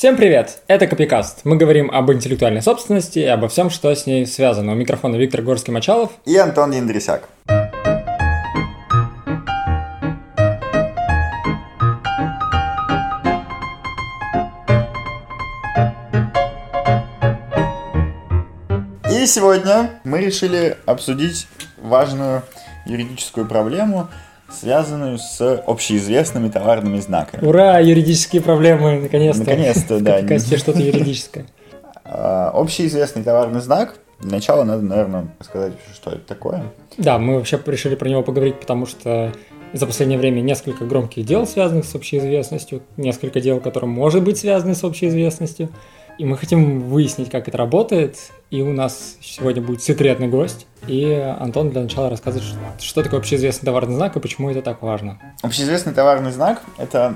Всем привет! Это Копикаст. Мы говорим об интеллектуальной собственности и обо всем, что с ней связано. У микрофона Виктор Горский-Мачалов и Антон Индрисяк. И сегодня мы решили обсудить важную юридическую проблему – связанную с общеизвестными товарными знаками. Ура, юридические проблемы, наконец-то. Наконец-то, да. Наконец-то что-то юридическое. А, общеизвестный товарный знак. Для начала надо, наверное, сказать, что это такое. Да, мы вообще решили про него поговорить, потому что за последнее время несколько громких дел, связанных с общеизвестностью, несколько дел, которые может быть связаны с общеизвестностью. И мы хотим выяснить, как это работает. И у нас сегодня будет секретный гость. И Антон для начала расскажет, что такое общеизвестный товарный знак и почему это так важно. Общеизвестный товарный знак – это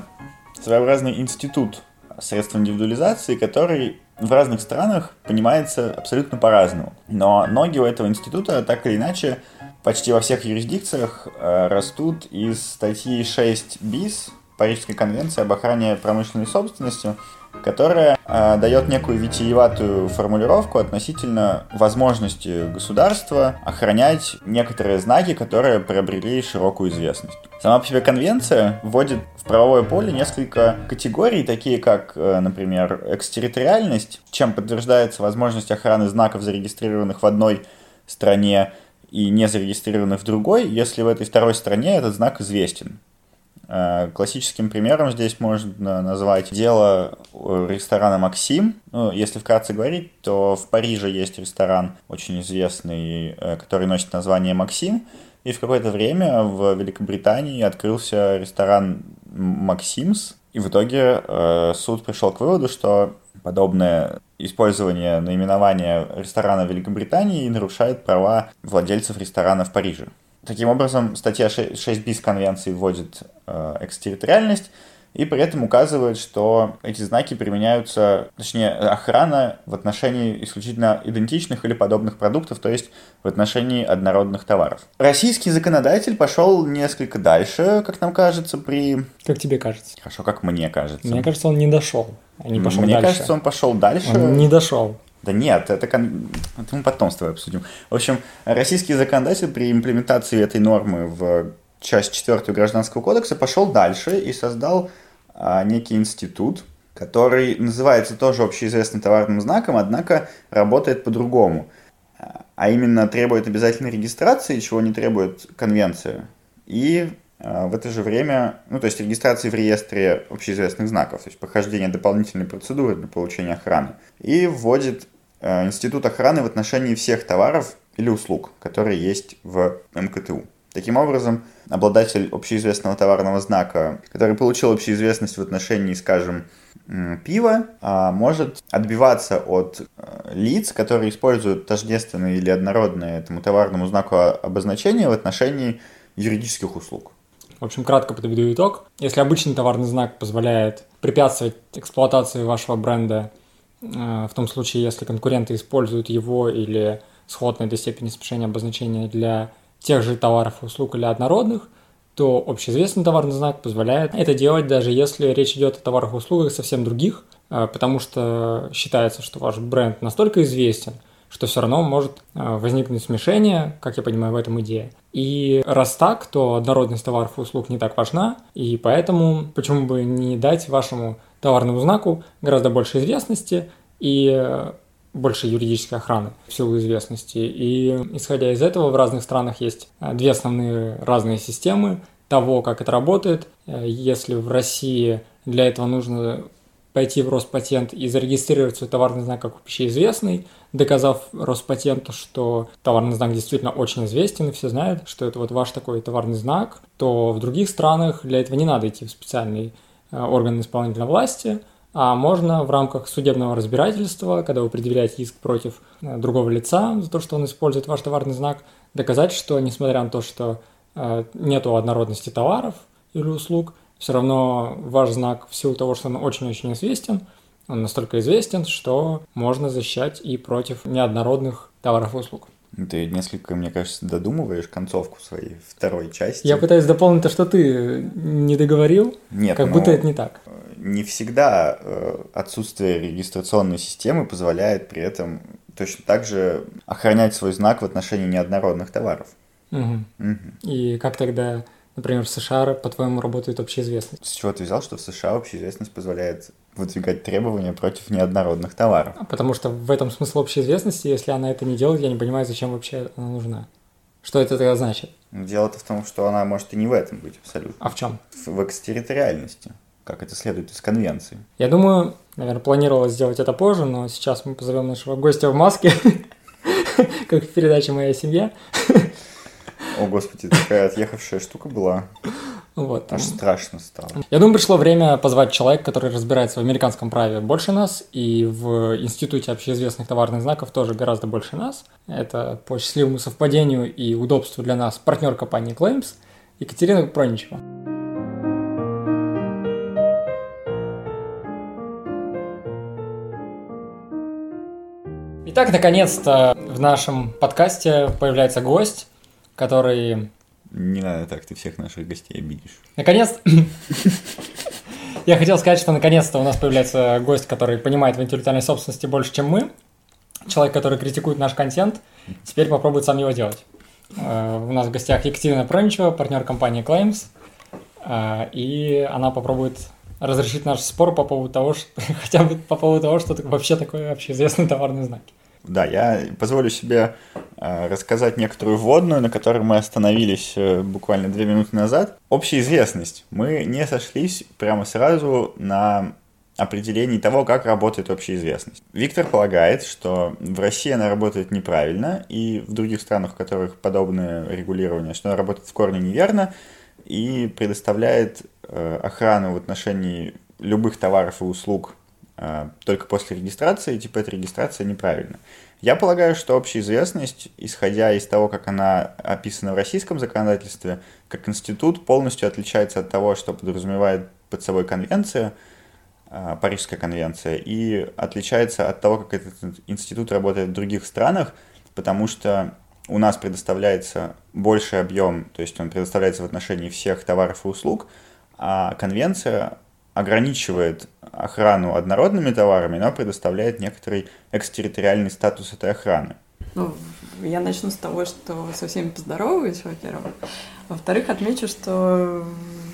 своеобразный институт средств индивидуализации, который в разных странах понимается абсолютно по-разному. Но ноги у этого института так или иначе почти во всех юрисдикциях э, растут из статьи 6 БИС Парижской конвенции об охране промышленной собственности, которая э, дает некую витиеватую формулировку относительно возможности государства охранять некоторые знаки, которые приобрели широкую известность. Сама по себе конвенция вводит в правовое поле несколько категорий, такие как, э, например, экстерриториальность, чем подтверждается возможность охраны знаков, зарегистрированных в одной стране и не зарегистрированных в другой, если в этой второй стране этот знак известен. Э, классическим примером здесь можно назвать дело ресторана «Максим». Ну, если вкратце говорить, то в Париже есть ресторан очень известный, э, который носит название «Максим». И в какое-то время в Великобритании открылся ресторан «Максимс». И в итоге э, суд пришел к выводу, что подобное использование наименования ресторана Великобритании нарушает права владельцев ресторана в Париже. Таким образом, статья 6 bis конвенции вводит э, экстерриториальность и при этом указывает, что эти знаки применяются, точнее, охрана в отношении исключительно идентичных или подобных продуктов, то есть в отношении однородных товаров. Российский законодатель пошел несколько дальше, как нам кажется, при... Как тебе кажется? Хорошо, как мне кажется. Мне кажется, он не дошел. А не пошел мне дальше. кажется, он пошел дальше. Он не дошел. Да нет, это, кон... это мы потом с тобой обсудим. В общем, российский законодатель при имплементации этой нормы в часть 4 Гражданского кодекса пошел дальше и создал а, некий институт, который называется тоже общеизвестным товарным знаком, однако работает по-другому. А именно требует обязательной регистрации, чего не требует конвенция. И а, в это же время, ну то есть регистрации в реестре общеизвестных знаков, то есть прохождение дополнительной процедуры для получения охраны. И вводит институт охраны в отношении всех товаров или услуг, которые есть в МКТУ. Таким образом, обладатель общеизвестного товарного знака, который получил общеизвестность в отношении, скажем, пива, а, может отбиваться от э, лиц, которые используют тождественные или однородные этому товарному знаку обозначения в отношении юридических услуг. В общем, кратко подведу итог. Если обычный товарный знак позволяет препятствовать эксплуатации вашего бренда Э, в том случае, если конкуренты используют его или сходной до степени смешения обозначения для тех же товаров услуг или однородных, то общеизвестный товарный знак позволяет это делать, даже если речь идет о товарах и услугах совсем других, э, потому что считается, что ваш бренд настолько известен, что все равно может э, возникнуть смешение, как я понимаю, в этом идея. И раз так, то однородность товаров и услуг не так важна, и поэтому почему бы не дать вашему товарному знаку гораздо больше известности и больше юридической охраны в силу известности. И исходя из этого в разных странах есть э, две основные разные системы того, как это работает. Э, если в России для этого нужно пойти в Роспатент и зарегистрировать свой товарный знак как общеизвестный, доказав Роспатенту, что товарный знак действительно очень известен, и все знают, что это вот ваш такой товарный знак, то в других странах для этого не надо идти в специальный Э, органы исполнительной власти, а можно в рамках судебного разбирательства, когда вы предъявляете иск против э, другого лица за то, что он использует ваш товарный знак, доказать, что несмотря на то, что э, нету однородности товаров или услуг, все равно ваш знак в силу того, что он очень-очень известен, он настолько известен, что можно защищать и против неоднородных товаров и услуг. Ты несколько, мне кажется, додумываешь концовку своей второй части. Я пытаюсь дополнить то, что ты не договорил. Нет, как но будто это не так. Не всегда э, отсутствие регистрационной системы позволяет при этом точно так же охранять свой знак в отношении неоднородных товаров. Угу. Мгм. И как тогда, например, в США, по-твоему, работает общеизвестность? С чего ты взял, что в США общеизвестность позволяет выдвигать требования против неоднородных товаров? Потому что в этом смысл общеизвестности, если она это не делает, я не понимаю, зачем вообще она нужна. Что это тогда значит? Дело-то в том, что она может и не в этом быть абсолютно. А в чем? В в экстерриториальности, как это следует из конвенции. Я думаю, наверное, планировалось сделать это позже, но сейчас мы позовем нашего гостя в маске, как в передаче «Моя семья». О, господи, такая отъехавшая штука была. Вот. Аж страшно стало. Я думаю, пришло время позвать человека, который разбирается в американском праве больше нас, и в Институте общеизвестных товарных знаков тоже гораздо больше нас. Это по счастливому совпадению и удобству для нас партнер компании Claims Екатерина Проничева. Итак, наконец-то в нашем подкасте появляется гость, который Не надо так, ты всех наших гостей обидишь. Наконец, я хотел сказать, что наконец-то у нас появляется гость, который понимает в интеллектуальной собственности больше, чем мы. Человек, который критикует наш контент, теперь попробует сам его делать. Э, У нас в гостях Екатерина Проничева, партнер компании Claims, Э, и она попробует разрешить наш спор по поводу того, что, хотя бы по поводу того, что вообще такое общеизвестный товарный знак. Да, я позволю себе э, рассказать некоторую вводную, на которой мы остановились э, буквально две минуты назад. Общеизвестность. Мы не сошлись прямо сразу на определении того, как работает общеизвестность. Виктор полагает, что в России она работает неправильно, и в других странах, в которых подобное регулирование, что она работает в корне неверно, и предоставляет э, охрану в отношении любых товаров и услуг только после регистрации, типа эта регистрация неправильна. Я полагаю, что общеизвестность, исходя из того, как она описана в российском законодательстве, как институт полностью отличается от того, что подразумевает под собой конвенция, э, Парижская конвенция, и отличается от того, как этот институт работает в других странах, потому что у нас предоставляется больший объем, то есть он предоставляется в отношении всех товаров и услуг, а конвенция ограничивает охрану однородными товарами, но предоставляет некоторый экстерриториальный статус этой охраны. Ну, я начну с того, что со всеми поздороваюсь, во-первых. Во-вторых, отмечу, что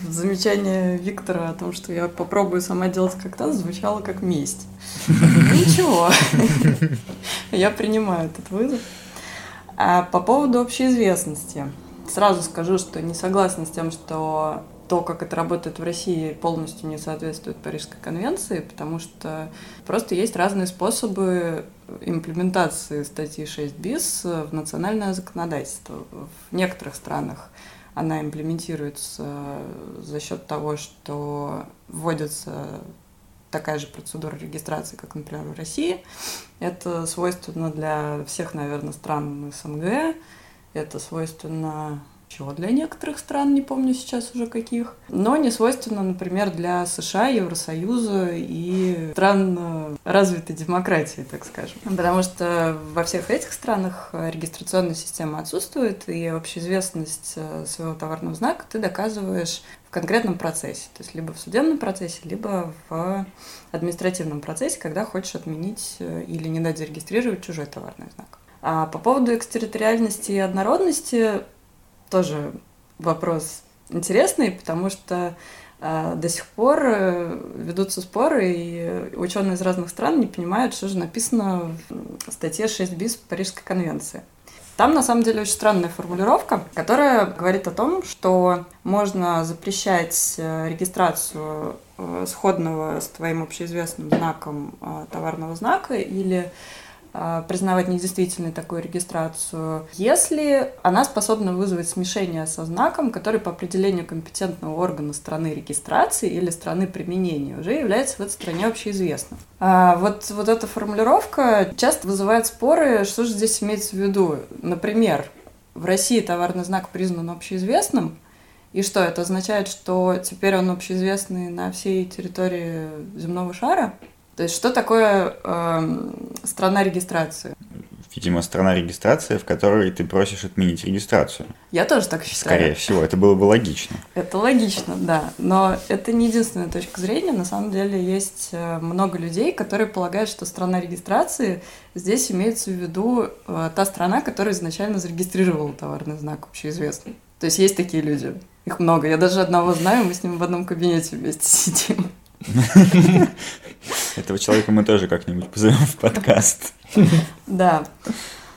замечание Виктора о том, что я попробую сама делать как то звучало как месть. Ничего. Я принимаю этот вызов. А по поводу общеизвестности. Сразу скажу, что не согласна с тем, что то, как это работает в России, полностью не соответствует Парижской конвенции, потому что просто есть разные способы имплементации статьи 6 БИС в национальное законодательство. В некоторых странах она имплементируется за счет того, что вводится такая же процедура регистрации, как, например, в России. Это свойственно для всех, наверное, стран СНГ. Это свойственно чего для некоторых стран, не помню сейчас уже каких. Но не свойственно, например, для США, Евросоюза и стран э, развитой демократии, так скажем. Потому что во всех этих странах регистрационная система отсутствует, и общеизвестность э, своего товарного знака ты доказываешь в конкретном процессе. То есть либо в судебном процессе, либо в административном процессе, когда хочешь отменить э, или не дать зарегистрировать чужой товарный знак. А по поводу экстерриториальности и однородности тоже вопрос интересный, потому что э, до сих пор э, ведутся споры, и ученые из разных стран не понимают, что же написано в статье 6 БИС Парижской конвенции. Там, на самом деле, очень странная формулировка, которая говорит о том, что можно запрещать э, регистрацию сходного с твоим общеизвестным знаком товарного знака или признавать недействительной такую регистрацию, если она способна вызвать смешение со знаком, который по определению компетентного органа страны регистрации или страны применения уже является в этой стране общеизвестным. А вот, вот эта формулировка часто вызывает споры, что же здесь имеется в виду. Например, в России товарный знак признан общеизвестным, и что, это означает, что теперь он общеизвестный на всей территории земного шара? То есть что такое эм, страна регистрации? Видимо, страна регистрации, в которой ты просишь отменить регистрацию. Я тоже так считаю. Скорее всего, это было бы логично. Это логично, да. Но это не единственная точка зрения. На самом деле есть э, много людей, которые полагают, что страна регистрации здесь имеется в виду э, та страна, которая изначально зарегистрировала товарный знак общеизвестный. То есть есть такие люди. Их много. Я даже одного знаю, мы с ним в одном кабинете вместе сидим. Этого человека мы тоже как-нибудь позовем в подкаст. Да.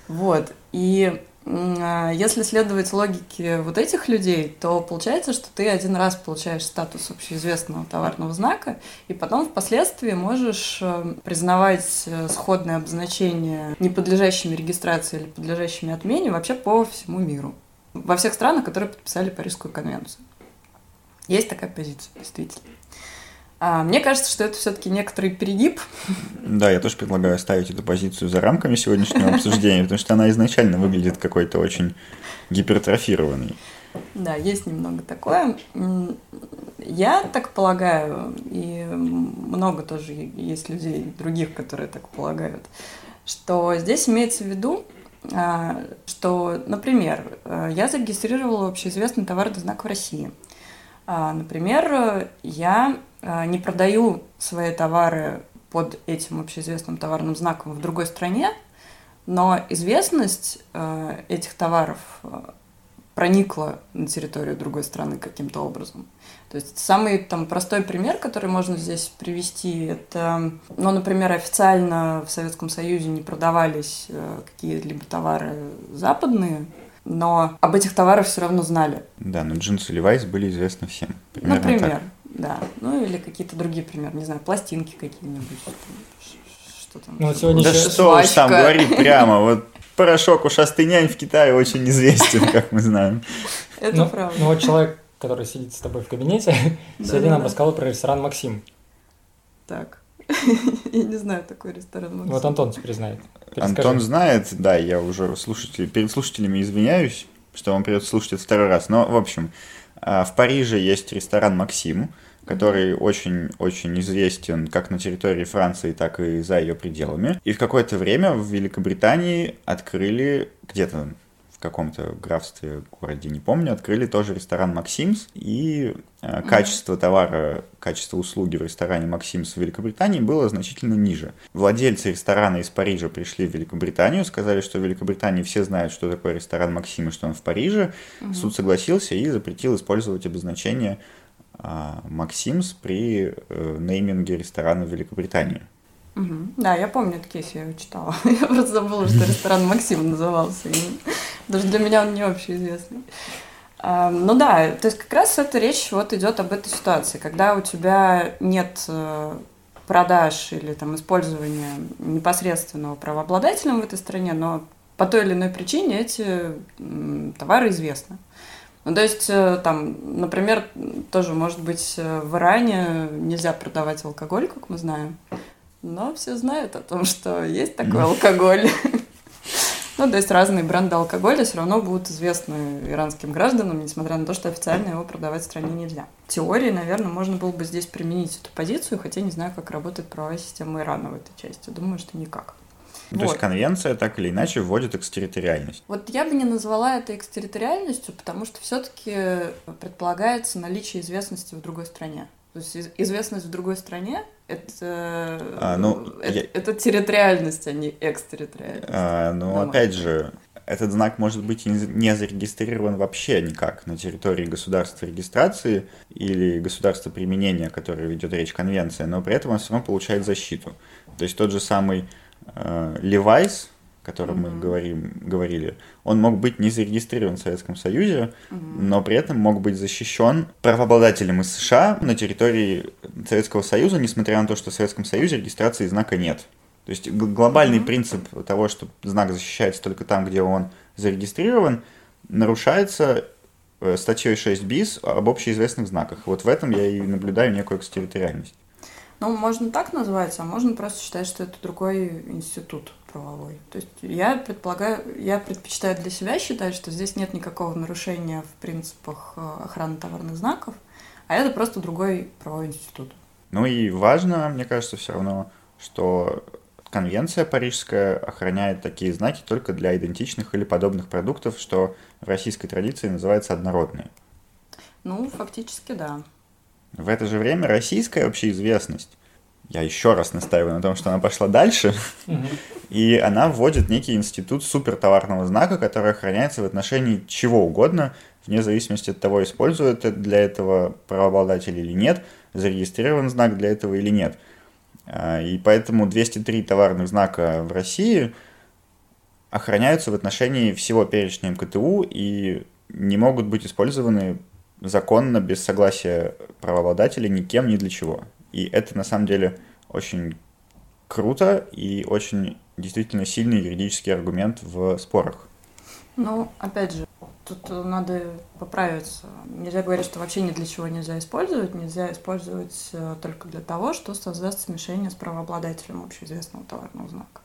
Вот. И а, если следовать логике вот этих людей, то получается, что ты один раз получаешь статус общеизвестного товарного знака, и потом впоследствии можешь э, признавать э, сходные обозначения не подлежащими регистрации или подлежащими отмене вообще по всему миру. Во всех странах, которые подписали Парижскую конвенцию. Есть такая позиция, действительно. А, мне кажется, что это все-таки некоторый перегиб. Да, я тоже предлагаю оставить эту позицию за рамками сегодняшнего обсуждения, потому что она изначально выглядит какой-то очень гипертрофированной. Да, есть немного такое. Я так полагаю, и много тоже есть людей других, которые так полагают, что здесь имеется в виду, а, что, например, я зарегистрировала общеизвестный товарный знак в России. А, например, я не продаю свои товары под этим общеизвестным товарным знаком в другой стране, но известность э, этих товаров э, проникла на территорию другой страны каким-то образом. То есть самый там простой пример, который можно здесь привести, это, ну, например, официально в Советском Союзе не продавались э, какие-либо товары западные, но об этих товарах все равно знали. Да, но джинсы Levi's были известны всем. Например. Так. Да, ну или какие-то другие примеры, не знаю, пластинки какие-нибудь, что там. Ну, сегодня да еще... что уж там говорить прямо, вот порошок у шастынянь в Китае очень известен, как мы знаем. Это ну, правда. Ну вот человек, который сидит с тобой в кабинете, сегодня нам рассказал про ресторан «Максим». Так. Я не знаю такой ресторан «Максим». Вот Антон теперь знает. Антон знает, да, я уже слушатель, перед слушателями извиняюсь, что вам придется слушать это второй раз. Но, в общем, в Париже есть ресторан «Максим», который очень-очень известен как на территории Франции, так и за ее пределами. И в какое-то время в Великобритании открыли где-то каком-то графстве, городе, не помню, открыли тоже ресторан «Максимс», и э, качество товара, качество услуги в ресторане «Максимс» в Великобритании было значительно ниже. Владельцы ресторана из Парижа пришли в Великобританию, сказали, что в Великобритании все знают, что такое ресторан «Максим» и что он в Париже. Угу. Суд согласился и запретил использовать обозначение а, Максимс при э, нейминге ресторана в Великобритании. Угу. Да, я помню этот кейс, я его читала. я просто забыла, что ресторан Максим назывался. И даже для меня он не общеизвестный. Ну да, то есть как раз эта речь вот идет об этой ситуации, когда у тебя нет э, продаж или там использования непосредственного правообладателем в этой стране, но по той или иной причине эти товары известны. Ну, то есть, э, там, например, тоже, может быть, э, в Иране нельзя продавать алкоголь, как мы знаем, но все знают о том, что есть такой алкоголь. Ну, то есть разные бренды алкоголя все равно будут известны иранским гражданам, несмотря на то, что официально его продавать в стране нельзя. В теории, наверное, можно было бы здесь применить эту позицию, хотя не знаю, как работает правовая система Ирана в этой части. Думаю, что никак. Вот. То есть конвенция так или иначе вводит экстерриториальность. Вот я бы не назвала это экстерриториальностью, потому что все-таки предполагается наличие известности в другой стране. То есть известность в другой стране это, а, ну, это, я... это территориальность, а не экстерриториальность. А, ну, Дома. опять же, этот знак может быть не зарегистрирован вообще никак на территории государства регистрации или государства применения, о которое ведет речь конвенция, но при этом он все равно получает защиту. То есть тот же самый э, Levi's, котором mm-hmm. мы говорим, говорили, он мог быть не зарегистрирован в Советском Союзе, mm-hmm. но при этом мог быть защищен правообладателем из США на территории Советского Союза, несмотря на то, что в Советском Союзе регистрации знака нет. То есть глобальный mm-hmm. принцип того, что знак защищается только там, где он зарегистрирован, нарушается э, статьей 6 БИС об общеизвестных знаках. Вот в этом я и наблюдаю некую экстерриториальность. Ну, можно так назвать, а можно просто считать, что это другой институт правовой. То есть я предполагаю, я предпочитаю для себя считать, что здесь нет никакого нарушения в принципах э, охраны товарных знаков, а это просто другой правовой институт. Ну и важно, мне кажется, все равно, что конвенция парижская охраняет такие знаки только для идентичных или подобных продуктов, что в российской традиции называется однородные. Ну, фактически, да. В это же время российская общеизвестность, я еще раз настаиваю на том, что она пошла дальше, и она вводит некий институт супертоварного знака, который охраняется в отношении чего угодно, вне зависимости от того, использует для этого правообладатель или нет, зарегистрирован знак для этого или нет. А, и поэтому 203 товарных знака в России охраняются в отношении всего перечня МКТУ и не могут быть использованы законно, без согласия правообладателя, никем, ни для чего. И это на самом деле очень круто и очень действительно сильный юридический аргумент в спорах. Ну, опять же, тут надо поправиться. Нельзя говорить, что вообще ни для чего нельзя использовать. Нельзя использовать э, только для того, что создаст смешение с правообладателем общеизвестного товарного знака.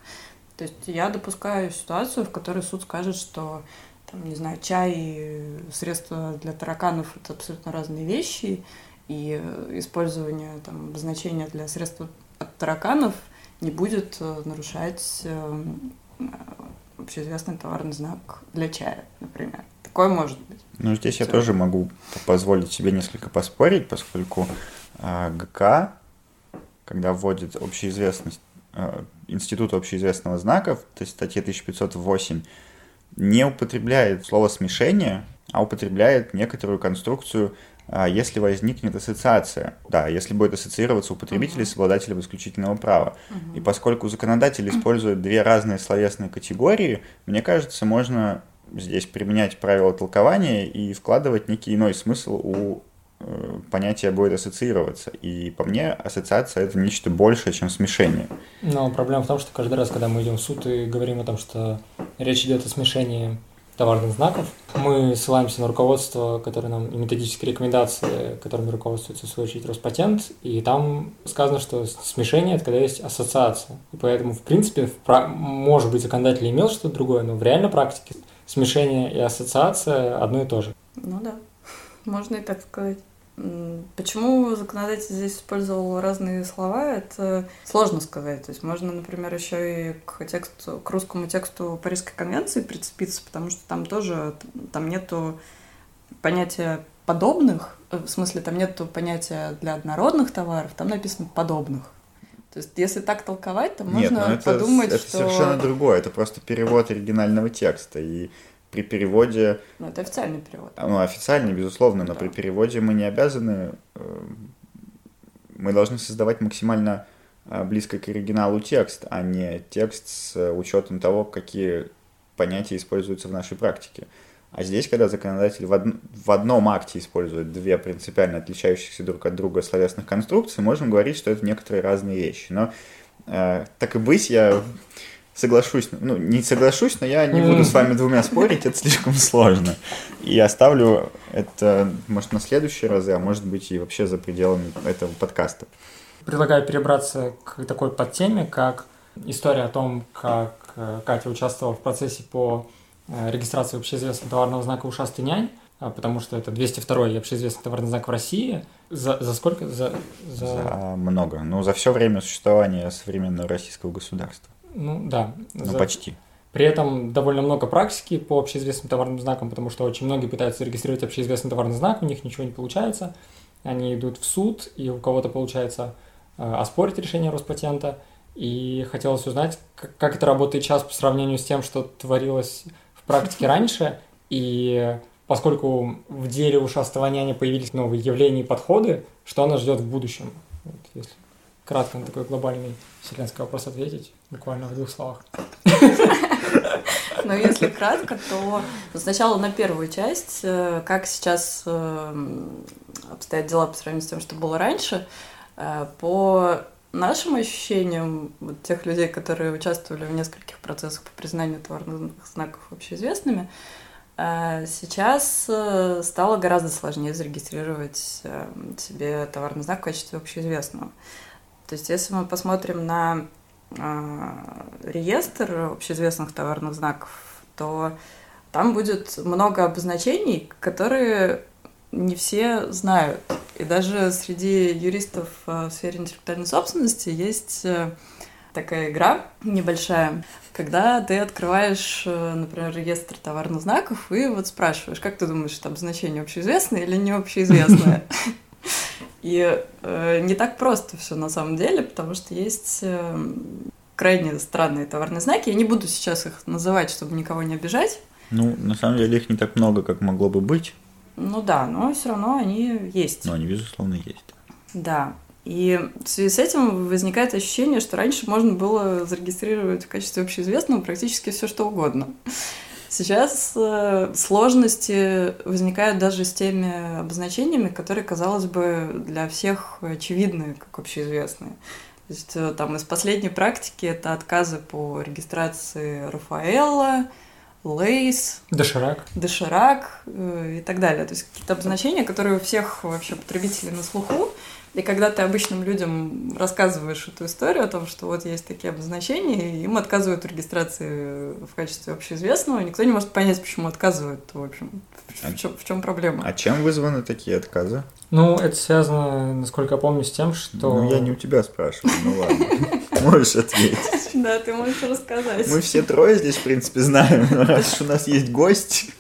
То есть я допускаю ситуацию, в которой суд скажет, что там, не знаю, чай и средства для тараканов это абсолютно разные вещи, и использование там, обозначения для средств от тараканов не будет э, нарушать э, общеизвестный товарный знак для чая, например. Такое может быть. Ну, здесь Все. я тоже могу позволить себе несколько поспорить, поскольку э, ГК, когда вводит общеизвестность, э, Институт общеизвестного знака, то есть статья 1508, не употребляет слово смешение, а употребляет некоторую конструкцию если возникнет ассоциация. Да, если будет ассоциироваться у потребителей uh-huh. с обладателем исключительного права. Uh-huh. И поскольку законодатель использует две разные словесные категории, мне кажется, можно здесь применять правила толкования и вкладывать некий иной смысл у э, понятия будет ассоциироваться. И по мне ассоциация это нечто большее, чем смешение. Но проблема в том, что каждый раз, когда мы идем в суд и говорим о том, что речь идет о смешении товарных знаков. Мы ссылаемся на руководство, которое нам и методические рекомендации, которыми руководствуется в свою очередь Роспатент, и там сказано, что смешение – это когда есть ассоциация. И поэтому, в принципе, в, может быть, законодатель имел что-то другое, но в реальной практике смешение и ассоциация одно и то же. Ну да, можно и так сказать. Почему законодатель здесь использовал разные слова, это сложно сказать. То есть можно, например, еще и к тексту, к русскому тексту Парижской конвенции прицепиться, потому что там тоже там нету понятия подобных, э, в смысле там нету понятия для однородных товаров, там написано подобных. То есть, если так толковать, то можно Нет, ну это, подумать, это что... совершенно другое. Это просто перевод оригинального текста. И при переводе... Ну, это официальный перевод. Ну, официальный, безусловно, но да. при переводе мы не обязаны... Э, мы должны создавать максимально э, близко к оригиналу текст, а не текст с учетом того, какие понятия используются в нашей практике. А здесь, когда законодатель в, од... в одном акте использует две принципиально отличающихся друг от друга словесных конструкции, можем говорить, что это некоторые разные вещи. Но э, так и быть, я соглашусь, ну, не соглашусь, но я не буду с вами двумя спорить, это слишком сложно. И оставлю это, может, на следующие разы, а может быть и вообще за пределами этого подкаста. Предлагаю перебраться к такой подтеме, как история о том, как э, Катя участвовала в процессе по э, регистрации общеизвестного товарного знака «Ушастый нянь», а, потому что это 202-й общеизвестный товарный знак в России. За, за сколько? За, за... за много. Ну, за все время существования современного российского государства. Ну да. Ну за... почти. При этом довольно много практики по общеизвестным товарным знакам, потому что очень многие пытаются зарегистрировать общеизвестный товарный знак, у них ничего не получается. Они идут в суд, и у кого-то получается э, оспорить решение Роспатента. И хотелось узнать, как, как это работает сейчас по сравнению с тем, что творилось в практике раньше. И поскольку в деле ушастого няня появились новые явления и подходы, что нас ждет в будущем? Вот, если кратко на такой глобальный вселенский вопрос ответить, буквально в двух словах. Но если кратко, то сначала на первую часть, э, как сейчас э, обстоят дела по сравнению с тем, что было раньше, э, по нашим ощущениям, вот тех людей, которые участвовали в нескольких процессах по признанию товарных знаков общеизвестными, сейчас стало гораздо сложнее зарегистрировать себе товарный знак в качестве общеизвестного. То есть, если мы посмотрим на э, реестр общеизвестных товарных знаков, то там будет много обозначений, которые не все знают. И даже среди юристов в сфере интеллектуальной собственности есть э, такая игра небольшая, когда ты открываешь, например, реестр товарных знаков и вот спрашиваешь, как ты думаешь, это обозначение общеизвестное или не общеизвестное? И не так просто все на самом деле, потому что есть э, крайне странные товарные знаки. Я не буду сейчас их называть, чтобы никого не обижать. Ну, на самом деле их не так много, как могло бы быть. Ну да, но все равно они есть. Но они, безусловно, есть. Да. И в связи с этим возникает ощущение, что раньше можно было зарегистрировать в качестве общеизвестного практически все что угодно. Сейчас э, сложности возникают даже с теми обозначениями, которые, казалось бы, для всех очевидны, как общеизвестные. То есть э, там из последней практики это отказы по регистрации Рафаэлла, Лейс, Доширак, Доширак э, и так далее. То есть какие-то обозначения, которые у всех вообще потребителей на слуху, и когда ты обычным людям рассказываешь эту историю о том, что вот есть такие обозначения, им отказывают в регистрации в качестве общеизвестного, никто не может понять, почему отказывают, в общем, в, чем, в чем проблема. А чем вызваны такие отказы? Ну, это связано, насколько я помню, с тем, что... Ну, я не у тебя спрашиваю, ну ладно. Можешь ответить. Да, ты можешь рассказать. Мы все трое здесь, в принципе, знаем, но раз уж у нас есть гость...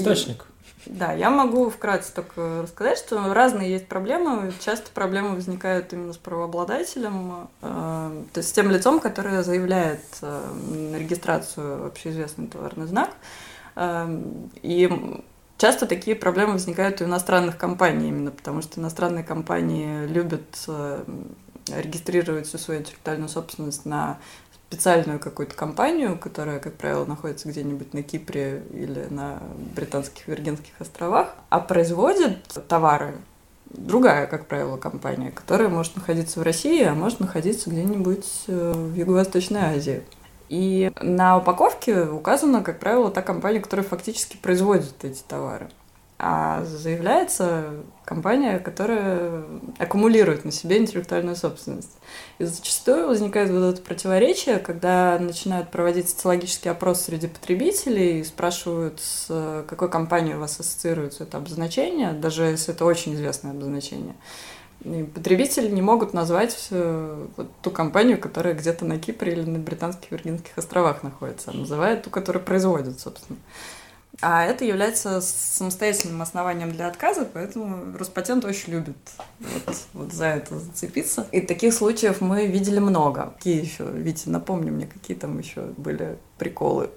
Источник. Да, я могу вкратце только рассказать, что разные есть проблемы. Часто проблемы возникают именно с правообладателем, э, то есть с тем лицом, которое заявляет э, регистрацию общеизвестный товарный знак. Э, и часто такие проблемы возникают у иностранных компаний, именно потому что иностранные компании любят э, регистрировать всю свою интеллектуальную собственность на специальную какую-то компанию, которая, как правило, находится где-нибудь на Кипре или на Британских Виргинских островах, а производит товары другая, как правило, компания, которая может находиться в России, а может находиться где-нибудь э, в Юго-Восточной Азии. И на упаковке указана, как правило, та компания, которая фактически производит эти товары а заявляется компания, которая аккумулирует на себе интеллектуальную собственность. И зачастую возникает вот это противоречие, когда начинают проводить социологический опрос среди потребителей и спрашивают, с какой компанией у вас ассоциируется это обозначение, даже если это очень известное обозначение. И потребители не могут назвать э, вот ту компанию, которая где-то на Кипре или на Британских Виргинских островах находится, а называют ту, которая производит, собственно. А это является самостоятельным основанием для отказа, поэтому Роспатент очень любит вот, вот за это зацепиться. И таких случаев мы видели много. Какие еще, Витя, напомни мне, какие там еще были приколы.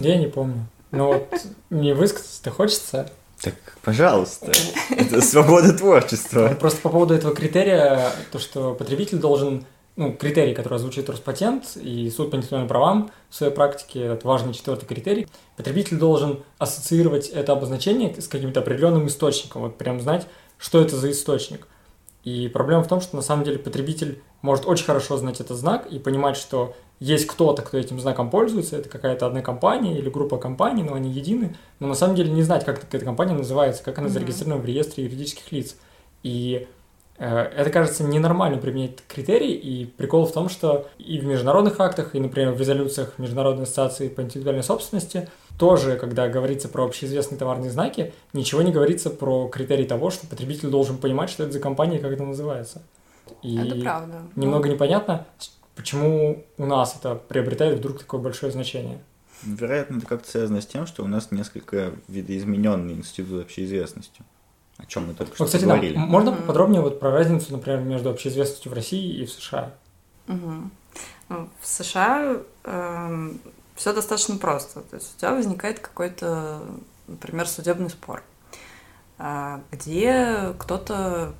Я не помню. Но вот мне высказаться-то хочется. Так, пожалуйста, это свобода творчества. Просто по поводу этого критерия, то, что потребитель должен ну, критерий, который озвучивает Роспатент и суд по интеллектуальным правам в своей практике, это важный четвертый критерий. Потребитель должен ассоциировать это обозначение с каким-то определенным источником, вот прям знать, что это за источник. И проблема в том, что на самом деле потребитель может очень хорошо знать этот знак и понимать, что есть кто-то, кто этим знаком пользуется, это какая-то одна компания или группа компаний, но они едины, но на самом деле не знать, как эта компания называется, как она зарегистрирована в реестре юридических лиц. И это кажется ненормально применять критерий, и прикол в том, что и в международных актах, и, например, в резолюциях Международной ассоциации по интеллектуальной собственности тоже, когда говорится про общеизвестные товарные знаки, ничего не говорится про критерий того, что потребитель должен понимать, что это за компания и как это называется. И это правда. Немного ну... непонятно, почему у нас это приобретает вдруг такое большое значение. Вероятно, это как-то связано с тем, что у нас несколько видоизмененный институт общеизвестности о чем мы только что кстати, говорили. Да. Можно mm-hmm. подробнее вот про разницу, например, между общеизвестностью в России и в США? Mm-hmm. В США э, эм, все достаточно просто. То есть у тебя возникает какой-то, например, судебный спор, э, где кто-то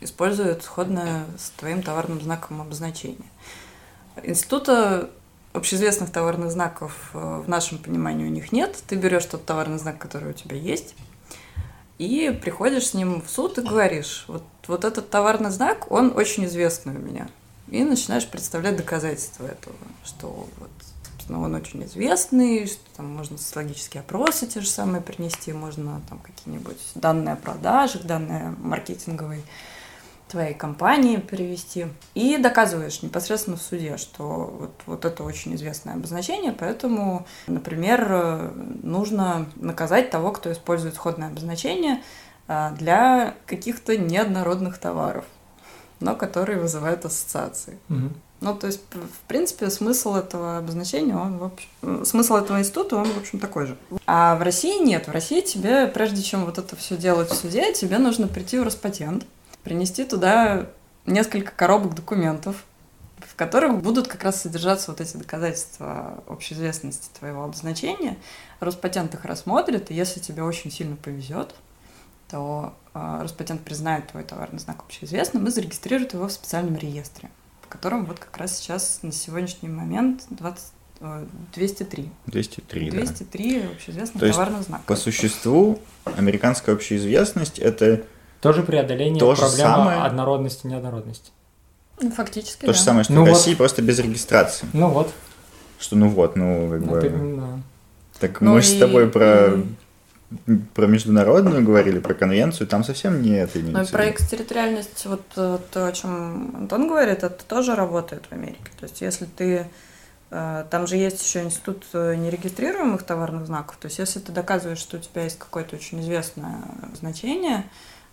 использует сходное с твоим товарным знаком обозначение. Института общеизвестных товарных знаков э, в нашем понимании у них нет. Ты берешь тот товарный знак, который у тебя есть, и приходишь с ним в суд и говоришь, вот, вот этот товарный знак, он очень известный у меня. И начинаешь представлять доказательства этого, что вот, собственно, он очень известный, что там можно социологические опросы те же самые принести, можно там какие-нибудь данные о продажах, данные маркетинговой твоей компании привести. И доказываешь непосредственно в суде, что вот, вот это очень известное обозначение, поэтому, например, нужно наказать того, кто использует сходное обозначение, а, для каких-то неоднородных товаров, но которые вызывают ассоциации. Мгм. Ну, то есть, в принципе, смысл этого обозначения, он, в общем, э, смысл этого института, он, в общем, такой же. А в России нет. В России тебе, прежде чем вот это все делать в суде, тебе нужно прийти в Роспатент, принести туда несколько коробок документов, в которых будут как раз содержаться вот эти доказательства общеизвестности твоего обозначения. Роспатент их рассмотрит, и если тебе очень сильно повезет, то э, Роспатент признает твой товарный знак общеизвестным и зарегистрирует его в специальном реестре, в котором вот как раз сейчас на сегодняшний момент 20, э, 203. 203, да. 203 общеизвестных То товарных знака. По существу, американская общеизвестность – это Тоже преодоление То проблемы самое. однородности и неоднородности. Ну, Фактически, то да. же самое, что Ну в вот. России, просто без регистрации. Ну вот, Что ну вот, ну как вот бы... именно. Так Ну мы же с и- тобой про, и- про международную говорили, про конвенцию, там совсем не это Ну и имеется. в про экстерриториальность, вот э, то, о чем Антон говорит, это тоже работает в Америке. То есть если ты... э, Там же есть еще институт э, нерегистрируемых товарных знаков. То есть если ты доказываешь, что у тебя есть какое-то очень известное значение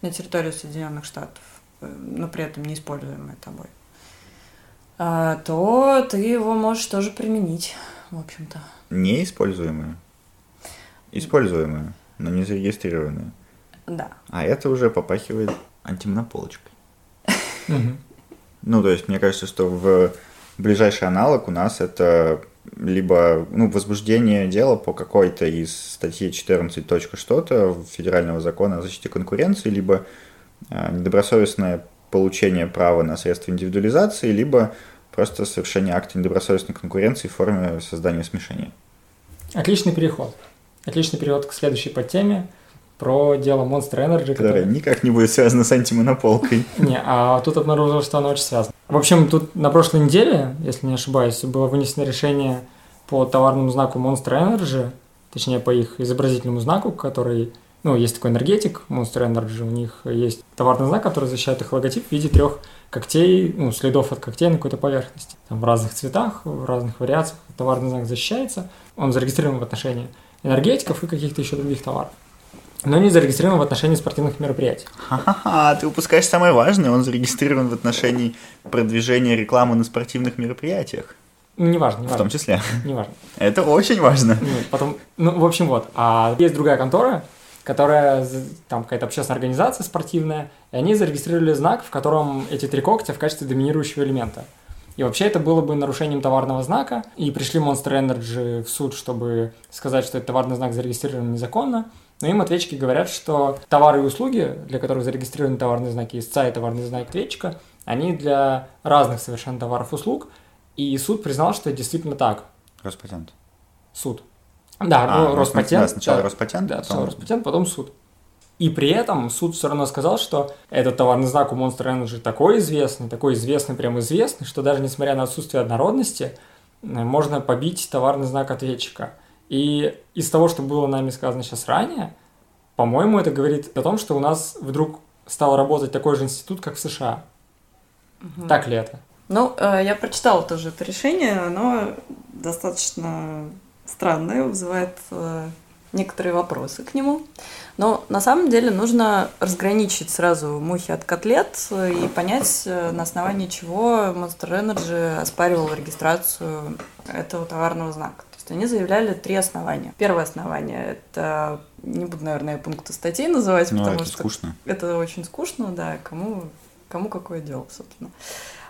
на территории Соединенных Штатов, э, но при этом не используемое тобой, а, то ты его можешь тоже применить, в общем-то. Неиспользуемые. Используемые, но не зарегистрированные. Да. А это уже попахивает антимонополочкой. Ну, то есть, мне кажется, что в ближайший аналог у нас это либо ну, возбуждение дела по какой-то из статьи 14 точка что-то Федерального закона о защите конкуренции, либо э, недобросовестное получение права на средства индивидуализации, либо просто совершение акта недобросовестной конкуренции в форме создания смешения. Отличный переход. Отличный переход к следующей подтеме про дело Monster Energy. Которое которое- никак не будет связано с антимонополкой. Не, а тут обнаружил, что оно очень связано. В общем, тут на прошлой неделе, если не ошибаюсь, было вынесено решение по товарному знаку Monster Energy, точнее по их изобразительному знаку, который, ну, есть такой энергетик Monster Energy, у них есть товарный знак, который защищает их логотип в виде трех когтей, ну, следов от когтей на какой-то поверхности. Там в разных цветах, в разных вариациях товарный знак защищается, он зарегистрирован в отношении энергетиков и каких-то еще других товаров. Но не зарегистрирован в отношении спортивных мероприятий. Ха-ха-ха, ты упускаешь самое важное, он зарегистрирован в отношении продвижения рекламы на спортивных мероприятиях. Ну, неважно, В неважно. том числе. Неважно. Это очень важно. Ну, потом, ну, в общем, вот. А есть другая контора, которая, там какая-то общественная организация спортивная, и они зарегистрировали знак, в котором эти три когтя в качестве доминирующего элемента. И вообще это было бы нарушением товарного знака, и пришли Monster Energy в суд, чтобы сказать, что этот товарный знак зарегистрирован незаконно, но им ответчики говорят, что товары и услуги, для которых зарегистрированы товарные знаки истца и товарный знак ответчика, они для разных совершенно товаров и услуг, и суд признал, что это действительно так. Роспатент. Суд. Да, А, ну, Роспатент. да, сначала да. Роспатент, Да, потом- сначала Роспатент, потом суд. И при этом суд все равно сказал, что этот товарный знак у Monster Energy такой известный, такой известный, прям известный, что даже несмотря на отсутствие однородности, можно побить товарный знак ответчика. И из того, что было нами сказано сейчас ранее, по-моему, это говорит о том, что у нас вдруг стал работать такой же институт, как в США. Так ли это? Ну, э, я прочитала тоже это решение, оно достаточно странное, вызывает э, некоторые вопросы к нему. Но на самом деле нужно разграничить сразу мухи от котлет и понять, э, на основании чего Monster Energy оспаривал регистрацию этого товарного знака. То есть они заявляли три основания. Первое основание – это, не буду, наверное, пункты статей называть, Ну, потому это что скучно. это очень скучно, да, кому, кому какое дело, собственно.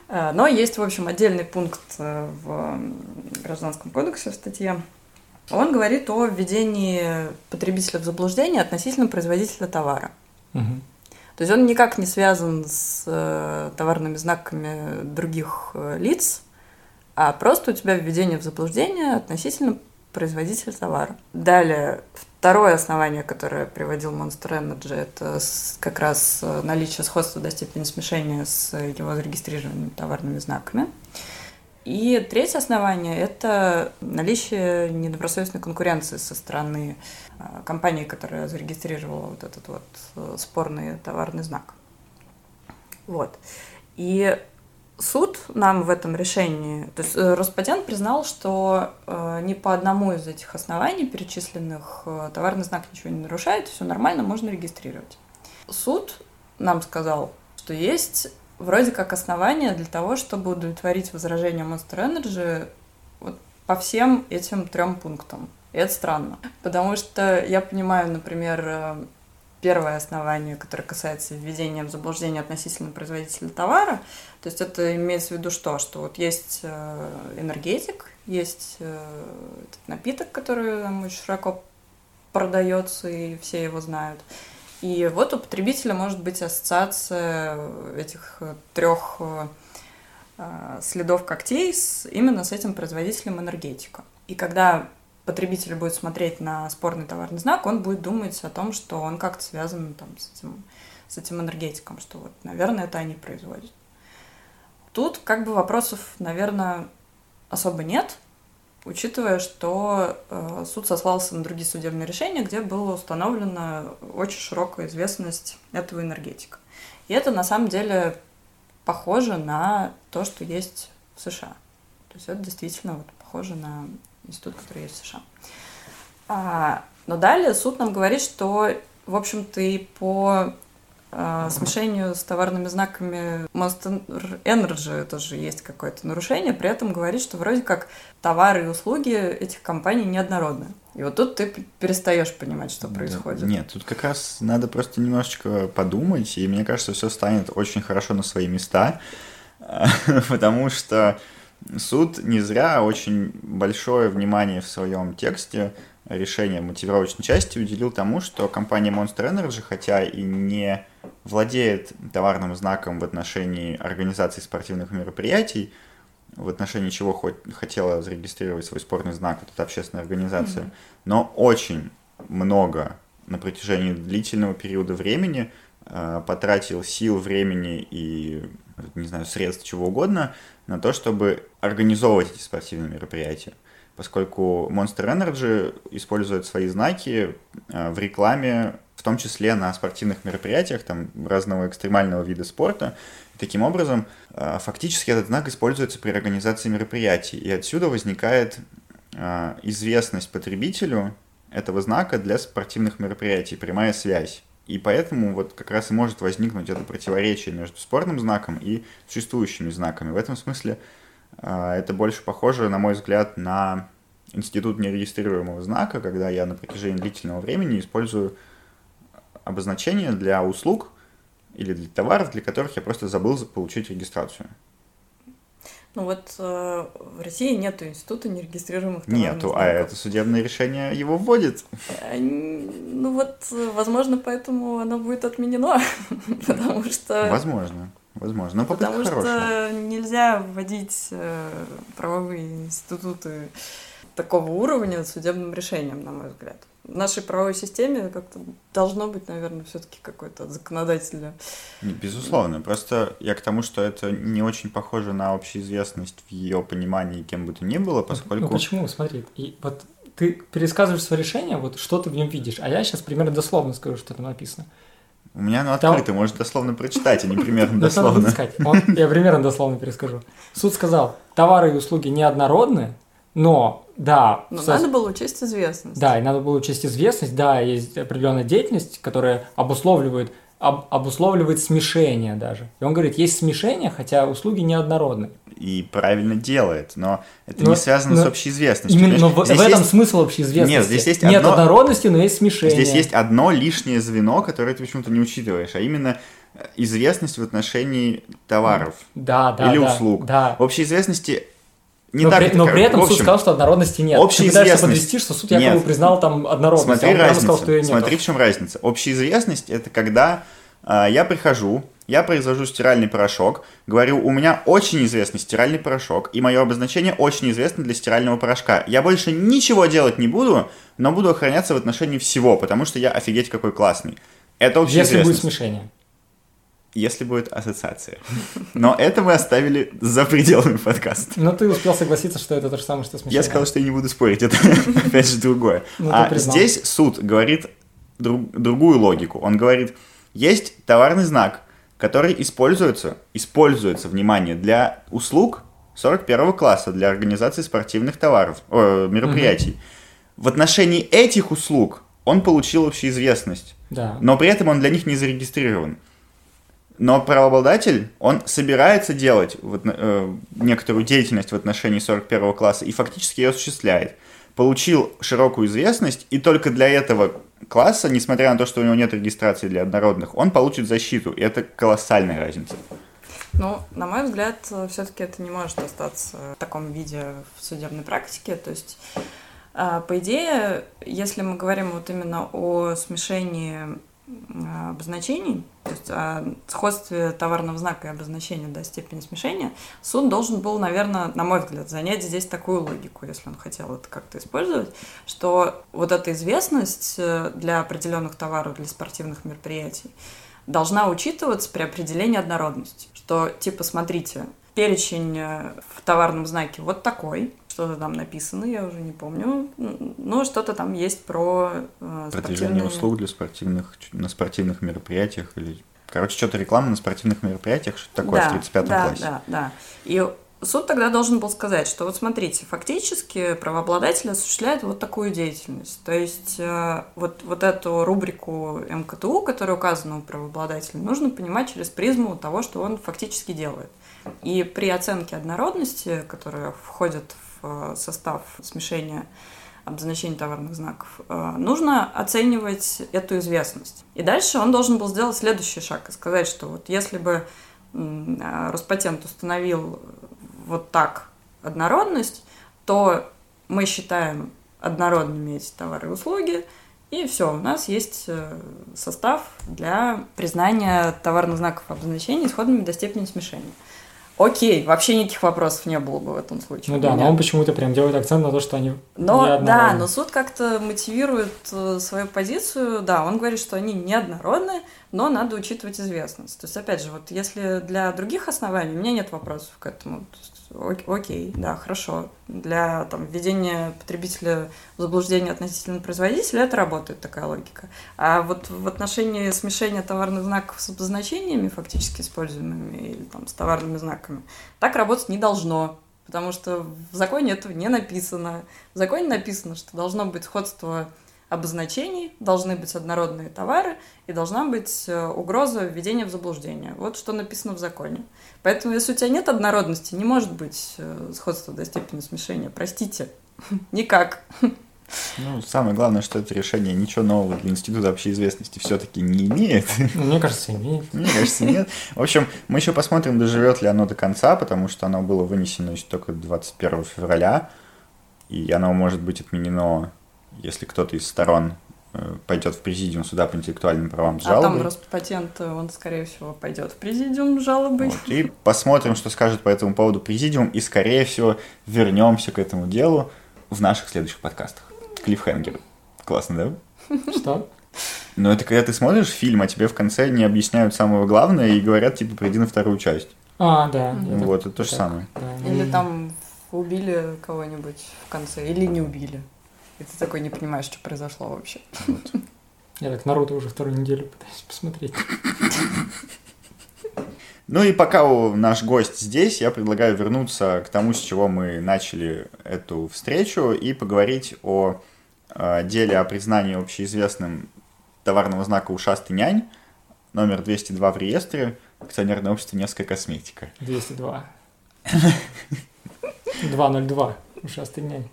Э, Но есть, в общем, отдельный пункт э, в Гражданском кодексе в статье. Он говорит о введении потребителя в заблуждение относительно производителя товара. Мгм. То есть он никак не связан с э, товарными знаками других э, лиц, а просто у тебя введение в заблуждение относительно производителя товара. Далее, второе основание, которое приводил Monster Energy, это как раз э, наличие сходства до степени смешения с его зарегистрированными товарными знаками. И третье основание – это наличие недобросовестной конкуренции со стороны э, компании, которая зарегистрировала вот этот вот э, спорный товарный знак. Вот. И суд нам в этом решении, то есть э, Роспатент признал, что э, ни по одному из этих оснований перечисленных э, товарный знак ничего не нарушает, все нормально, можно регистрировать. Суд нам сказал, что есть вроде как основания для того, чтобы удовлетворить возражение Monster Energy вот по всем этим трем пунктам. И это странно, потому что я понимаю, например, э, первое основание, которое касается введения в заблуждение относительно производителя товара. То есть это имеется в виду что? Что вот есть э, энергетик, есть э, этот напиток, который там очень широко продается, и все его знают. И вот у потребителя может быть ассоциация этих трех следов когтей с, именно с этим производителем энергетика. И когда потребитель будет смотреть на спорный товарный знак, он будет думать о том, что он как-то связан там, с, этим, с этим энергетиком, что вот, наверное, это они производят. Тут как бы вопросов, наверное, особо нет, учитывая, что э, суд сослался на другие судебные решения, где была установлена очень широкая известность этого энергетика. И это на самом деле похоже на то, что есть в США. То есть это действительно вот похоже на институт, который есть в США. А, но далее суд нам говорит, что, в общем-то, и по а, смешению с товарными знаками Monster Energy тоже есть какое-то нарушение, при этом говорит, что вроде как товары и услуги этих компаний неоднородны. И вот тут ты перестаешь понимать, что происходит. Да, нет, тут как раз надо просто немножечко подумать, и мне кажется, все станет очень хорошо на свои места, потому что Суд не зря очень большое внимание в своем тексте решения мотивировочной части уделил тому, что компания Monster Energy, хотя и не владеет товарным знаком в отношении организации спортивных мероприятий, в отношении чего хоть хотела зарегистрировать свой спортный знак, вот эта общественная организация, mm-hmm. но очень много на протяжении длительного периода времени э, потратил сил, времени и, не знаю, средств, чего угодно на то, чтобы организовывать эти спортивные мероприятия. Поскольку Monster Energy использует свои знаки э, в рекламе, в том числе на спортивных мероприятиях там, разного экстремального вида спорта. И таким образом, э, фактически этот знак используется при организации мероприятий. И отсюда возникает э, известность потребителю этого знака для спортивных мероприятий, прямая связь. И поэтому вот как раз и может возникнуть это противоречие между спорным знаком и существующими знаками. В этом смысле а, это больше похоже, на мой взгляд, на институт нерегистрируемого знака, когда я на протяжении длительного времени использую обозначение для услуг или для товаров, для которых я просто забыл получить регистрацию. Ну вот э, в России нет института нерегистрируемых товарных Нету, а знаков. а это судебное решение его вводит. Э, ну вот, возможно, поэтому оно будет отменено, потому что... Возможно, возможно, но Потому что нельзя вводить э, правовые институты такого уровня судебным решением, на мой взгляд в нашей правовой системе как-то должно быть, наверное, все-таки какой-то законодатель. Безусловно. Просто я к тому, что это не очень похоже на общеизвестность в ее понимании кем бы то ни было, поскольку... Ну, почему? Смотри, и вот ты пересказываешь свое решение, вот что ты в нем видишь, а я сейчас примерно дословно скажу, что там написано. У меня оно открыто, Там... можешь дословно прочитать, а не примерно дословно. Я примерно дословно перескажу. Суд сказал, товары и услуги неоднородны, но, да. Но со... надо было учесть известность. Да, и надо было учесть известность, да, есть определенная деятельность, которая обусловливает, об, обусловливает смешение даже. И он говорит, есть смешение, хотя услуги неоднородны. И правильно делает, но это но, не связано но, с общеизвестностью. Именно, но в, в этом есть... смысл общеизвестности. Нет, здесь есть Нет одно... однородности, но есть смешение. Здесь есть одно лишнее звено, которое ты почему-то не учитываешь, а именно известность в отношении товаров да, да, или да, услуг. Да. В общеизвестности не но так при, это, но при этом общем, суд сказал, что однородности нет. Общая Ты подвести, что суд якобы нет. признал там однородность, Смотри, а разница. Сказал, что ее Смотри, в чем разница. Общеизвестность – это когда э, я прихожу, я произвожу стиральный порошок, говорю, у меня очень известный стиральный порошок, и мое обозначение очень известно для стирального порошка. Я больше ничего делать не буду, но буду охраняться в отношении всего, потому что я офигеть какой классный. Это общеизвестность. Если будет смешение если будет ассоциация. Но это мы оставили за пределами подкаста. Но ты успел согласиться, что это то же самое, что смешение. Я сказал, что я не буду спорить, это опять же другое. Ну, а здесь суд говорит друг, другую логику. Он говорит, есть товарный знак, который используется, используется, внимание, для услуг 41 класса, для организации спортивных товаров, э, мероприятий. Угу. В отношении этих услуг он получил общеизвестность. Да. но при этом он для них не зарегистрирован. Но правообладатель, он собирается делать вот, э, некоторую деятельность в отношении 41 класса и фактически ее осуществляет. Получил широкую известность, и только для этого класса, несмотря на то, что у него нет регистрации для однородных, он получит защиту. И это колоссальная разница. Ну, на мой взгляд, все-таки это не может остаться в таком виде в судебной практике. То есть, э, по идее, если мы говорим вот именно о смешении э, обозначений, то есть о сходстве товарного знака и обозначения до степени смешения, суд должен был, наверное, на мой взгляд, занять здесь такую логику, если он хотел это как-то использовать, что вот эта известность э, для определенных товаров, для спортивных мероприятий, должна учитываться при определении однородности. Что, типа, смотрите, перечень э, в товарном знаке вот такой, что-то там написано, я уже не помню, но что-то там есть про э, Продвижение спортивные- услуг для спортивных, на спортивных мероприятиях или... Короче, что-то реклама на спортивных мероприятиях, что такое да, в 35 да, классе. Да, да. И суд тогда должен был сказать, что вот смотрите, фактически правообладатель осуществляет вот такую деятельность. То есть э, вот, вот эту рубрику МКТУ, которая указана у правообладателя, нужно понимать через призму того, что он фактически делает. И при оценке однородности, которая входит в состав смешения обозначений товарных знаков, э, нужно оценивать эту известность. И дальше он должен был сделать следующий шаг и сказать, что вот если бы э, Роспатент установил вот так однородность, то мы считаем однородными эти товары и услуги, и все, у нас есть э, состав для признания товарных знаков обозначений исходными до степени смешения. Окей, вообще никаких вопросов не было бы в этом случае. Ну да, но он почему-то прям делает акцент на то, что они Но да, но суд как-то мотивирует э, свою позицию. Да, он говорит, что они неоднородны, но надо учитывать известность. То есть, опять же, вот если для других оснований у меня нет вопросов к этому. То есть, окей, да, хорошо. Для там, введения потребителя в заблуждение относительно производителя это работает такая логика. А вот в отношении смешения товарных знаков с обозначениями, фактически используемыми, или там, с товарными знаками, так работать не должно. Потому что в законе этого не написано. В законе написано, что должно быть сходство обозначений, должны быть однородные товары и должна быть э, угроза введения в заблуждение. Вот что написано в законе. Поэтому, если у тебя нет однородности, не может быть э, сходства до степени смешения. Простите, никак. Ну, самое главное, что это решение ничего нового для Института общеизвестности все-таки не имеет. Ну, мне кажется, имеет. Мне кажется, нет. В общем, мы еще посмотрим, доживет ли оно до конца, потому что оно было вынесено еще только 21 февраля, и оно может быть отменено, если кто-то из сторон э, пойдет в президиум суда по интеллектуальным правам с А там жалобой. Роспатент, э, он, скорее всего, пойдет в президиум с жалобой. Вот, и посмотрим, что скажет по этому поводу президиум, и, скорее всего, вернемся к этому делу в наших следующих подкастах. Клиффхенгер. Классно, да? Что? Но это когда ты смотришь фильм, а тебе в конце не объясняют самого главного и говорят, типа, приди на вторую часть. А, да. Вот, это то же самое. Или Ну, там убили кого-нибудь в конце, или не убили. И ты такой не понимаешь, что произошло вообще. Я так Наруто уже вторую неделю пытаюсь посмотреть. Ну и пока у- наш гость здесь, я предлагаю вернуться к тому, с чего мы начали эту встречу, и поговорить о э, деле о признании общеизвестным товарного знака «Ушастый нянь», номер 202 в реестре, акционерное общество «Невская косметика». 202. 202. Ушастый нянь.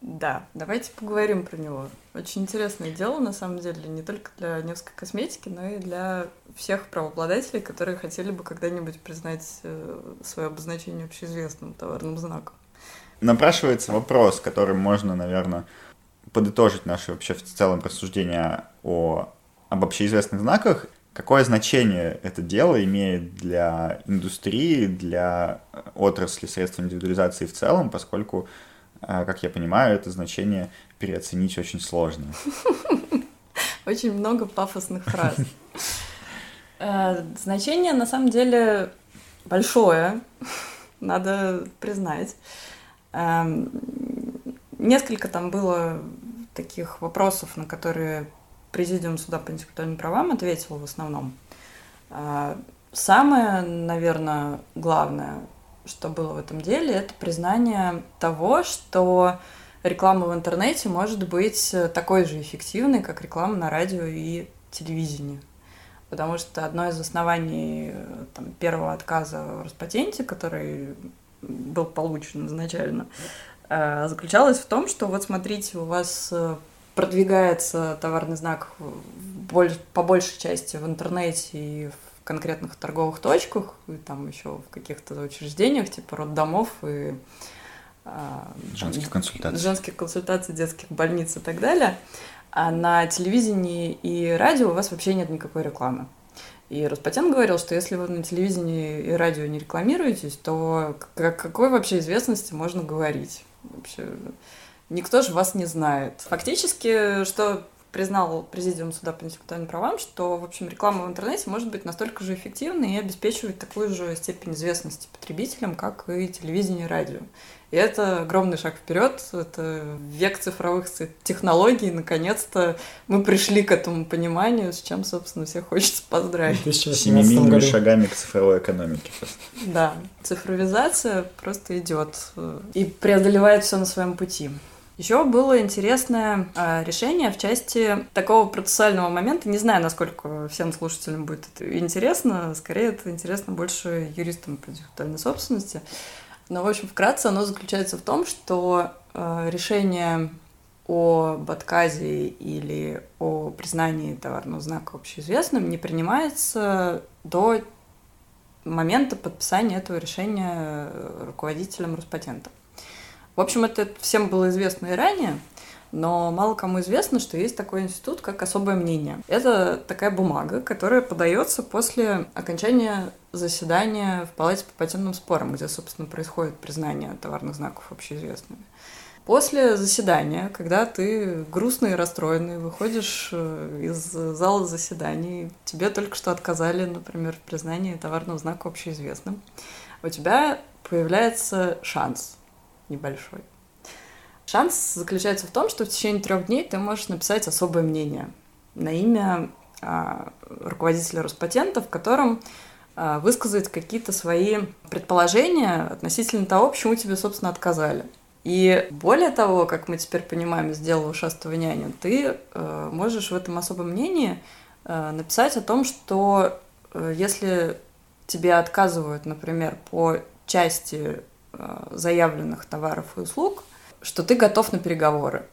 Да, давайте поговорим про него. Очень интересное дело, на самом деле, не только для Невской косметики, но и для всех правообладателей, которые хотели бы когда-нибудь признать э, свое обозначение общеизвестным товарным знаком. Напрашивается вопрос, которым можно, наверное, подытожить наше вообще в целом рассуждение о, об общеизвестных знаках. Какое значение это дело имеет для индустрии, для э, отрасли средств индивидуализации в целом, поскольку, как я понимаю, это значение переоценить очень сложно. Очень много пафосных фраз. Э, Значение на самом деле большое, надо признать. Эм, Несколько там было таких вопросов, на которые Президиум суда по интеллектуальным правам ответил в основном. Э, Самое, наверное, главное, что было в этом деле, это признание того, что реклама в интернете может быть такой же эффективной, как реклама на радио и телевидении. Потому что одно из оснований там, первого отказа в Роспатенте, который был получен изначально, э, заключалось в том, что вот смотрите, у вас э, продвигается товарный знак по большей части в интернете и конкретных торговых точках, и там еще в каких-то учреждениях, типа роддомов и а, женских консультаций. женских консультаций, детских больниц и так далее. А на телевидении и радио у вас вообще нет никакой рекламы. И Роспатент говорил, что если вы на телевидении и радио не рекламируетесь, то о какой вообще известности можно говорить? Вообще, никто же вас не знает. Фактически, что признал Президиум суда по интеллектуальным правам, что, в общем, реклама в интернете может быть настолько же эффективной и обеспечивать такую же степень известности потребителям, как и телевидение и радио. И это огромный шаг вперед, это век цифровых технологий, наконец-то мы пришли к этому пониманию, с чем, собственно, всех хочется поздравить. Семимильными шагами к цифровой экономике. Да, цифровизация просто идет э, и преодолевает все на своем пути. Еще было интересное э, решение в части такого процессуального момента. Не знаю, насколько всем слушателям будет это интересно. Скорее, это интересно больше юристам по интеллектуальной собственности. Но, в общем, вкратце оно заключается в том, что э, решение об отказе или о признании товарного знака общеизвестным не принимается до момента подписания этого решения руководителем Роспатента. В общем, это всем было известно и ранее, но мало кому известно, что есть такой институт, как особое мнение. Это такая бумага, которая подается после окончания заседания в Палате по патентным спорам, где, собственно, происходит признание товарных знаков общеизвестными. После заседания, когда ты грустный и расстроенный, выходишь э, из зала заседаний, тебе только что отказали, например, в признании товарного знака общеизвестным, у тебя появляется шанс небольшой. Шанс заключается в том, что в течение трех дней ты можешь написать особое мнение на имя а, руководителя Роспатента, в котором а, высказать какие-то свои предположения относительно того, почему тебе, собственно, отказали. И более того, как мы теперь понимаем из дела ушастого няни, ты э, можешь в этом особом мнении э, написать о том, что э, если тебе отказывают, например, по части заявленных товаров и услуг, что ты готов на переговоры.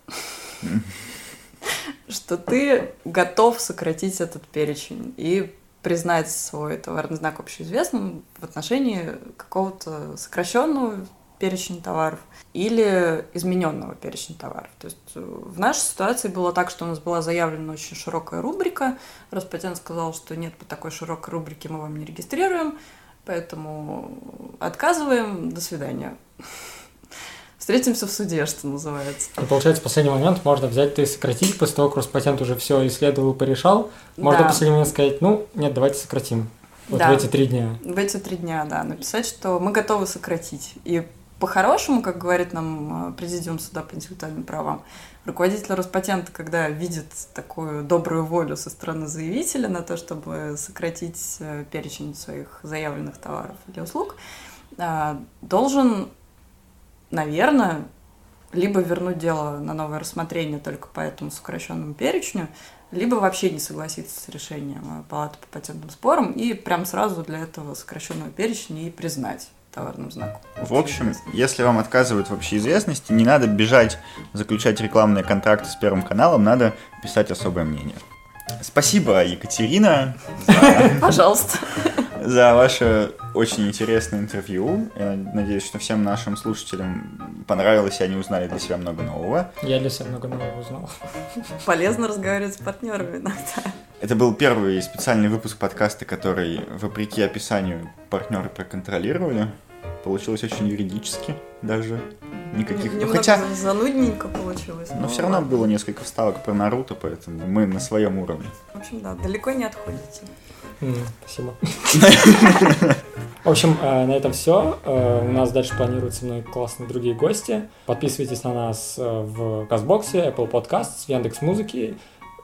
Что ты готов сократить этот перечень и признать свой товарный знак общеизвестным в отношении какого-то сокращенного перечня товаров или измененного перечня товаров. То есть э, в нашей ситуации было так, что у нас была заявлена очень широкая рубрика. Роспатент сказал, что нет, по такой широкой рубрике мы вам не регистрируем. Поэтому отказываем, до свидания. Встретимся в суде, что называется. И получается, в последний момент можно взять и сократить, после того, как Роспатент уже все исследовал и порешал, можно да. в последний момент сказать, ну, нет, давайте сократим. Вот да. в эти три дня. В эти три дня, да, написать, что мы готовы сократить. И по-хорошему, как говорит нам э, Президиум суда по интеллектуальным правам, руководитель Роспатента, когда видит такую добрую волю со стороны заявителя на то, чтобы сократить э, перечень своих заявленных товаров или услуг, э, должен, наверное, либо вернуть дело на новое рассмотрение только по этому сокращенному перечню, либо вообще не согласиться с решением Палаты по патентным спорам и прям сразу для этого сокращенного перечня и признать товарным знаком. В общем, если вам отказывают в общеизвестности, не надо бежать заключать рекламные контракты с Первым каналом, надо писать особое мнение. Спасибо, Екатерина. Пожалуйста. За ваше очень интересное интервью. Я надеюсь, что всем нашим слушателям понравилось, и они узнали для себя много нового. Я для себя много нового узнал. Полезно разговаривать с партнерами иногда. Это был первый специальный выпуск подкаста, который, вопреки описанию, партнеры проконтролировали. Получилось очень юридически даже. Никаких... Немного ну, хотя... занудненько получилось. Но, но все равно было несколько вставок про Наруто, поэтому мы на своем уровне. В общем, да, далеко не отходите. Mm, спасибо. В общем, э, на этом все. Э, у нас дальше планируются многие классные другие гости. Подписывайтесь на нас э, в Казбоксе, Apple Podcasts, Яндекс Музыки.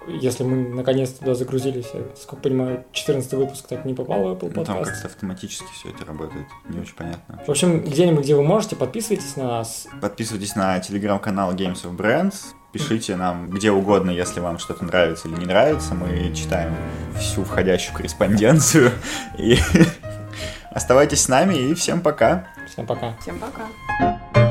Если мы наконец туда загрузились, я, сколько понимаю, 14 выпуск так не попал в Apple Ну, там Podcast. как-то автоматически все это работает. Не очень понятно. В общем, где-нибудь, где вы можете, подписывайтесь на нас. Подписывайтесь на телеграм-канал Games of Brands. Пишите нам где угодно, если вам что-то нравится или не нравится. Мы читаем всю входящую корреспонденцию. И оставайтесь с нами, и всем пока. Всем пока. Всем пока.